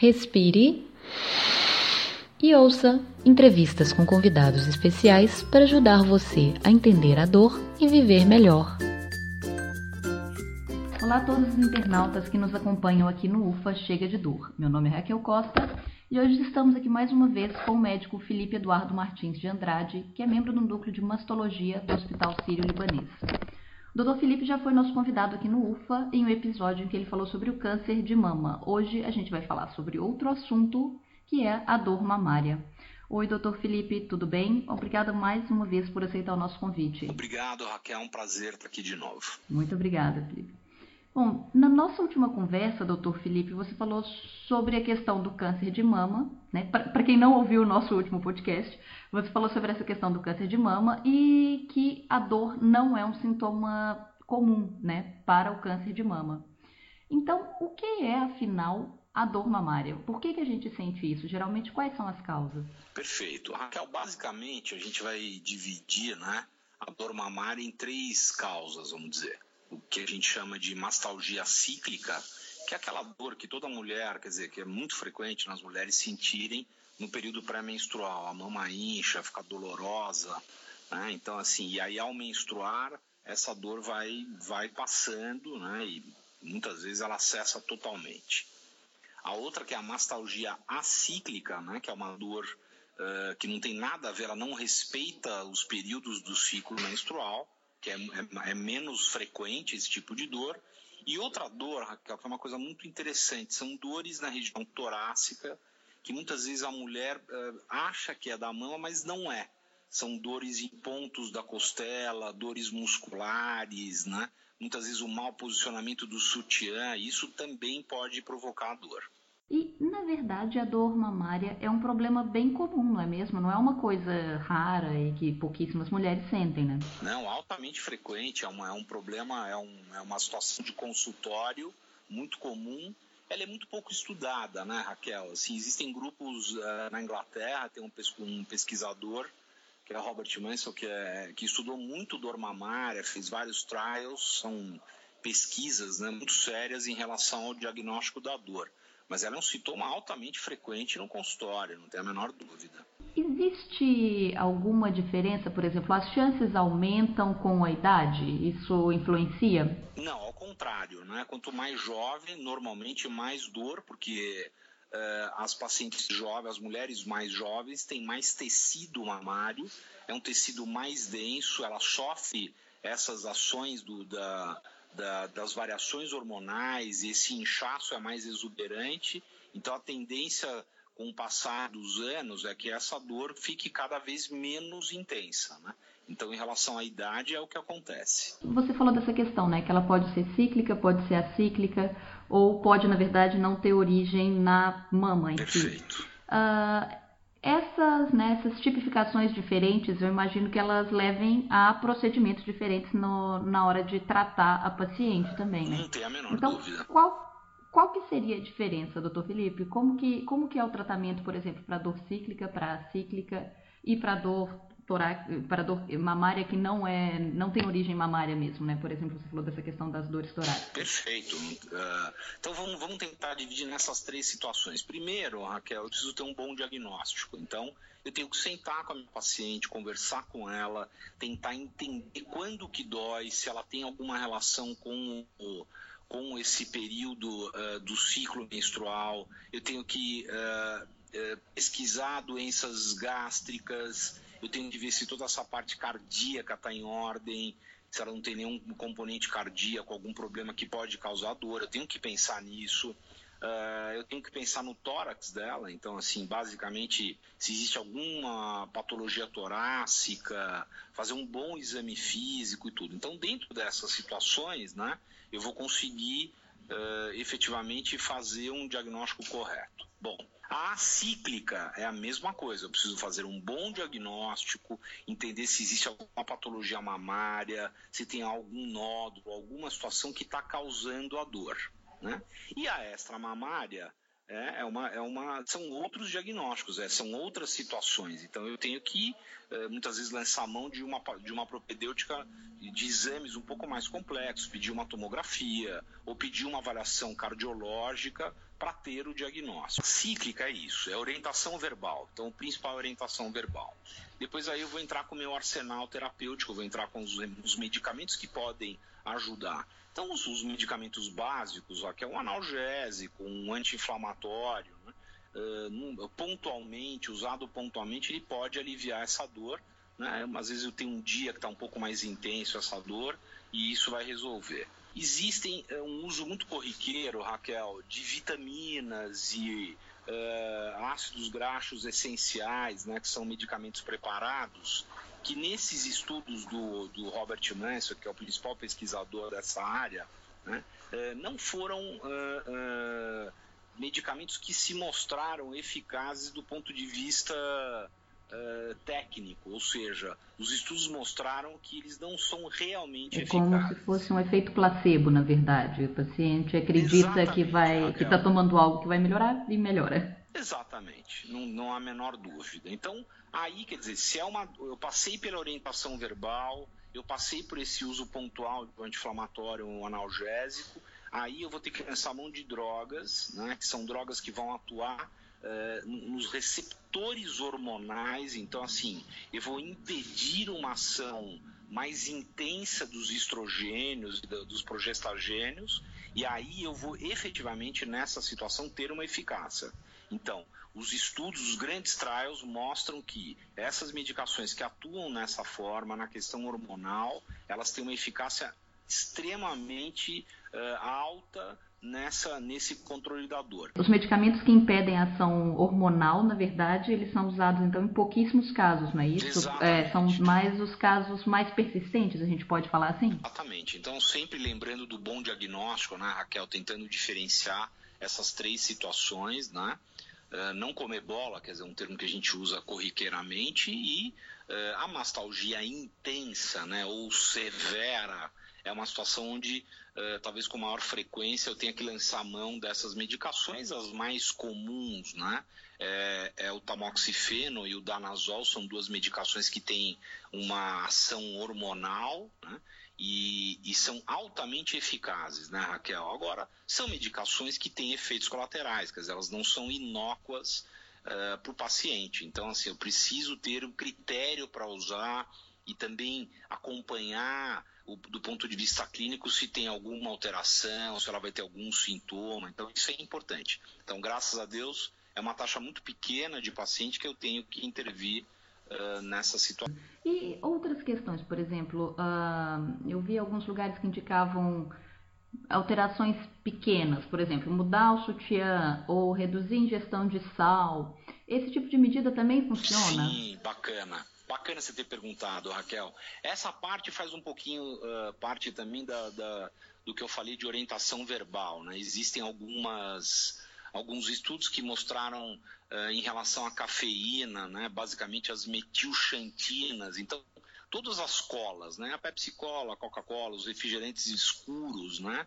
respire e ouça entrevistas com convidados especiais para ajudar você a entender a dor e viver melhor. Olá a todos os internautas que nos acompanham aqui no UFA Chega de Dor. Meu nome é Raquel Costa e hoje estamos aqui mais uma vez com o médico Felipe Eduardo Martins de Andrade, que é membro do núcleo de mastologia do Hospital Sírio-Libanês. Dr. Felipe já foi nosso convidado aqui no UFA em um episódio em que ele falou sobre o câncer de mama. Hoje a gente vai falar sobre outro assunto, que é a dor mamária. Oi, doutor Felipe, tudo bem? Obrigada mais uma vez por aceitar o nosso convite. Obrigado, Raquel. É um prazer estar aqui de novo. Muito obrigada, Felipe. Bom, na nossa última conversa, doutor Felipe, você falou sobre a questão do câncer de mama, né? Para quem não ouviu o nosso último podcast, você falou sobre essa questão do câncer de mama e que a dor não é um sintoma comum, né, para o câncer de mama. Então, o que é, afinal, a dor mamária? Por que, que a gente sente isso? Geralmente, quais são as causas? Perfeito. Raquel, basicamente, a gente vai dividir, né, a dor mamária em três causas, vamos dizer o que a gente chama de mastalgia cíclica, que é aquela dor que toda mulher, quer dizer, que é muito frequente nas mulheres sentirem no período pré-menstrual. A mama incha, fica dolorosa, né? Então, assim, e aí ao menstruar, essa dor vai, vai passando, né? E muitas vezes ela cessa totalmente. A outra que é a mastalgia acíclica, né? Que é uma dor uh, que não tem nada a ver, ela não respeita os períodos do ciclo menstrual que é, é, é, menos frequente esse tipo de dor. E outra dor, Raquel, que é uma coisa muito interessante, são dores na região torácica, que muitas vezes a mulher uh, acha que é da mama, mas não é. São dores em pontos da costela, dores musculares, né? Muitas vezes o mau posicionamento do sutiã, isso também pode provocar dor. E, na verdade, a dor mamária é um problema bem comum, não é mesmo? Não é uma coisa rara e que pouquíssimas mulheres sentem, né? Não, altamente frequente. É, uma, é um problema, é, um, é uma situação de consultório muito comum. Ela é muito pouco estudada, né, Raquel? Assim, existem grupos uh, na Inglaterra, tem um, um pesquisador que é Robert Mansell, que, é, que estudou muito dor mamária, fez vários trials, são pesquisas né, muito sérias em relação ao diagnóstico da dor mas ela é um sintoma altamente frequente no consultório, não tem a menor dúvida. Existe alguma diferença, por exemplo, as chances aumentam com a idade? Isso influencia? Não, ao contrário, né? Quanto mais jovem, normalmente mais dor, porque uh, as pacientes jovens, as mulheres mais jovens, têm mais tecido mamário, é um tecido mais denso, ela sofre essas ações do, da, da, das variações hormonais, esse inchaço é mais exuberante, então a tendência com o passar dos anos é que essa dor fique cada vez menos intensa, né? Então, em relação à idade, é o que acontece. Você falou dessa questão, né? Que ela pode ser cíclica, pode ser acíclica, ou pode, na verdade, não ter origem na mama em Perfeito. si. Uh, essas, né, essas tipificações diferentes, eu imagino que elas levem a procedimentos diferentes no, na hora de tratar a paciente também, né? Não tem a menor então, dúvida. Qual, qual que seria a diferença, doutor Felipe? Como que, como que é o tratamento, por exemplo, para dor cíclica, para cíclica e para dor para dor mamária que não é não tem origem mamária mesmo, né? Por exemplo, você falou dessa questão das dores torácicas. Perfeito. Uh, então vamos, vamos tentar dividir nessas três situações. Primeiro, Raquel, eu preciso ter um bom diagnóstico. Então eu tenho que sentar com a minha paciente, conversar com ela, tentar entender quando que dói, se ela tem alguma relação com o com esse período uh, do ciclo menstrual, eu tenho que uh, pesquisar doenças gástricas, eu tenho que ver se toda essa parte cardíaca está em ordem, se ela não tem nenhum componente cardíaco, algum problema que pode causar dor, eu tenho que pensar nisso. Uh, eu tenho que pensar no tórax dela, então, assim, basicamente, se existe alguma patologia torácica, fazer um bom exame físico e tudo. Então, dentro dessas situações, né, eu vou conseguir uh, efetivamente fazer um diagnóstico correto. Bom, a cíclica é a mesma coisa. Eu preciso fazer um bom diagnóstico, entender se existe alguma patologia mamária, se tem algum nódulo, alguma situação que está causando a dor. Né? E a extramamária é, é, uma, é uma, são outros diagnósticos, é, são outras situações. Então eu tenho que é, muitas vezes lançar mão de uma, de uma propedêutica de exames um pouco mais complexos, pedir uma tomografia ou pedir uma avaliação cardiológica para ter o diagnóstico. Cíclica é isso, é orientação verbal. Então, o principal é orientação verbal. Depois aí eu vou entrar com o meu arsenal terapêutico, vou entrar com os, os medicamentos que podem ajudar. Então, os, os medicamentos básicos, ó, que é um analgésico, um anti-inflamatório, né? uh, pontualmente, usado pontualmente, ele pode aliviar essa dor. Né? Às vezes eu tenho um dia que está um pouco mais intenso essa dor e isso vai resolver. Existem uh, um uso muito corriqueiro, Raquel, de vitaminas e uh, ácidos graxos essenciais, né, que são medicamentos preparados, que nesses estudos do, do Robert Manson, que é o principal pesquisador dessa área, né, uh, não foram uh, medicamentos que se mostraram eficazes do ponto de vista Uh, técnico, ou seja, os estudos mostraram que eles não são realmente é eficazes. como se fosse um efeito placebo, na verdade. O paciente acredita Exatamente, que vai, que está tomando algo que vai melhorar e melhora. Exatamente, não, não há a menor dúvida. Então, aí quer dizer, se é uma, eu passei pela orientação verbal, eu passei por esse uso pontual do anti-inflamatório, um analgésico, aí eu vou ter que lançar mão de drogas, né, que são drogas que vão atuar uh, nos receptores hormonais. Então, assim, eu vou impedir uma ação mais intensa dos estrogênios, dos progestagênios, e aí eu vou efetivamente nessa situação ter uma eficácia. Então, os estudos, os grandes trials mostram que essas medicações que atuam nessa forma, na questão hormonal, elas têm uma eficácia extremamente uh, alta nessa nesse controle da dor. Os medicamentos que impedem a ação hormonal, na verdade, eles são usados então em pouquíssimos casos, não é isso? É, são mais os casos mais persistentes, a gente pode falar assim? Exatamente. Então, sempre lembrando do bom diagnóstico, né, Raquel, tentando diferenciar essas três situações, né? Uh, não comer bola, quer dizer, um termo que a gente usa corriqueiramente, e uh, a mastalgia intensa, né, ou severa, é uma situação onde, uh, talvez com maior frequência, eu tenha que lançar mão dessas medicações, as mais comuns, né? É, é, o tamoxifeno e o danazol, são duas medicações que têm uma ação hormonal, né? E, e, são altamente eficazes, né, Raquel? Agora, são medicações que têm efeitos colaterais, quer dizer, elas não são inócuas uh, para o paciente. Então, assim, eu preciso ter um critério para usar e também acompanhar o, do ponto de vista clínico se tem alguma alteração, se ela vai ter algum sintoma. Então, isso é importante. Então, graças a Deus, é uma taxa muito pequena de paciente que eu tenho que intervir uh, nessa situação. E outras questões, por exemplo, uh, eu vi alguns lugares que indicavam alterações pequenas, por exemplo, mudar o sutiã ou reduzir a ingestão de sal. Esse tipo de medida também funciona? Sim, bacana. Bacana você ter perguntado, Raquel. Essa parte faz um pouquinho uh, parte também da, da, do que eu falei de orientação verbal. Né? Existem algumas, alguns estudos que mostraram uh, em relação à cafeína, né? basicamente as metilxantinas. Então, todas as colas, né? a Pepsi Cola, a Coca-Cola, os refrigerantes escuros, né?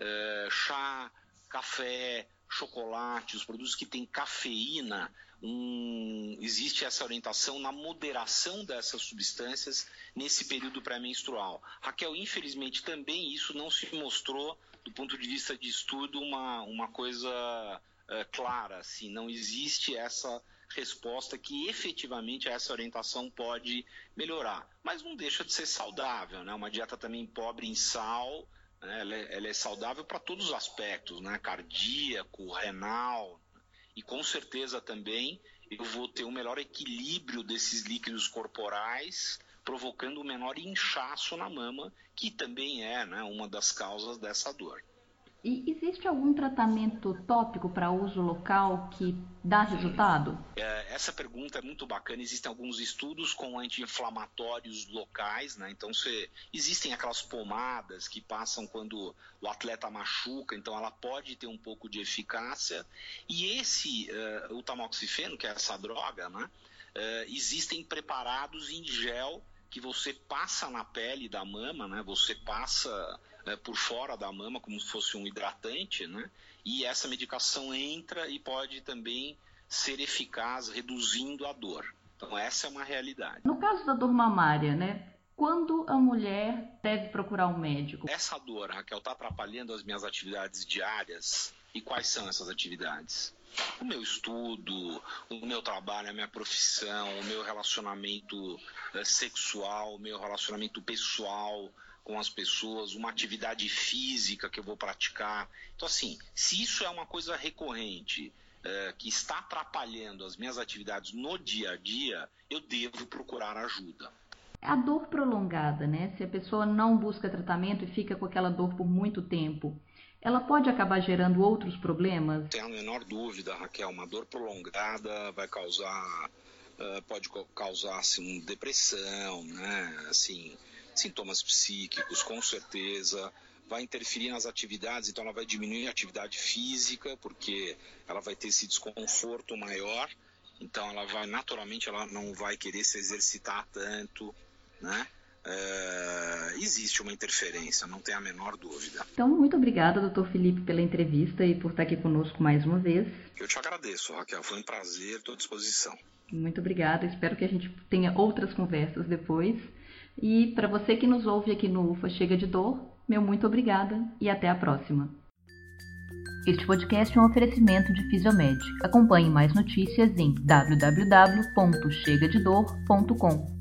Uh, chá, café, chocolate, os produtos que têm cafeína, um, existe essa orientação na moderação dessas substâncias nesse período pré-menstrual. Raquel, infelizmente também isso não se mostrou, do ponto de vista de estudo, uma, uma coisa é, clara. Assim, não existe essa resposta que efetivamente essa orientação pode melhorar. Mas não deixa de ser saudável, né? Uma dieta também pobre em sal, né? ela, é, ela é saudável para todos os aspectos, né? Cardíaco, renal, e com certeza também eu vou ter um melhor equilíbrio desses líquidos corporais, provocando um menor inchaço na mama, que também é né, uma das causas dessa dor. E existe algum tratamento tópico para uso local que dá resultado? É, essa pergunta é muito bacana. Existem alguns estudos com anti-inflamatórios locais, né? Então, se, existem aquelas pomadas que passam quando o atleta machuca, então ela pode ter um pouco de eficácia. E esse, uh, o tamoxifeno, que é essa droga, né? Uh, existem preparados em gel que você passa na pele da mama, né? Você passa né, por fora da mama, como se fosse um hidratante, né? E essa medicação entra e pode também ser eficaz reduzindo a dor. Então essa é uma realidade. No caso da dor mamária, né? Quando a mulher deve procurar um médico? Essa dor, Raquel, está atrapalhando as minhas atividades diárias? E quais são essas atividades? O meu estudo, o meu trabalho, a minha profissão, o meu relacionamento eh, sexual, o meu relacionamento pessoal com as pessoas, uma atividade física que eu vou praticar. Então, assim, se isso é uma coisa recorrente, é, que está atrapalhando as minhas atividades no dia a dia, eu devo procurar ajuda. A dor prolongada, né? Se a pessoa não busca tratamento e fica com aquela dor por muito tempo, ela pode acabar gerando outros problemas? Tem a menor dúvida, Raquel, uma dor prolongada vai causar, uh, pode causar assim, depressão, né? Assim, sintomas psíquicos, com certeza vai interferir nas atividades, então ela vai diminuir a atividade física, porque ela vai ter esse desconforto maior, então ela vai, naturalmente, ela não vai querer se exercitar tanto, né? É, existe uma interferência, não tem a menor dúvida. Então, muito obrigada, doutor Felipe, pela entrevista e por estar aqui conosco mais uma vez. Eu te agradeço, Raquel, foi um prazer, estou à disposição. Muito obrigada, espero que a gente tenha outras conversas depois. E para você que nos ouve aqui no UFA Chega de Dor, meu muito obrigada e até a próxima. Este podcast é um oferecimento de Fisiomed. Acompanhe mais notícias em www.chegadedor.com.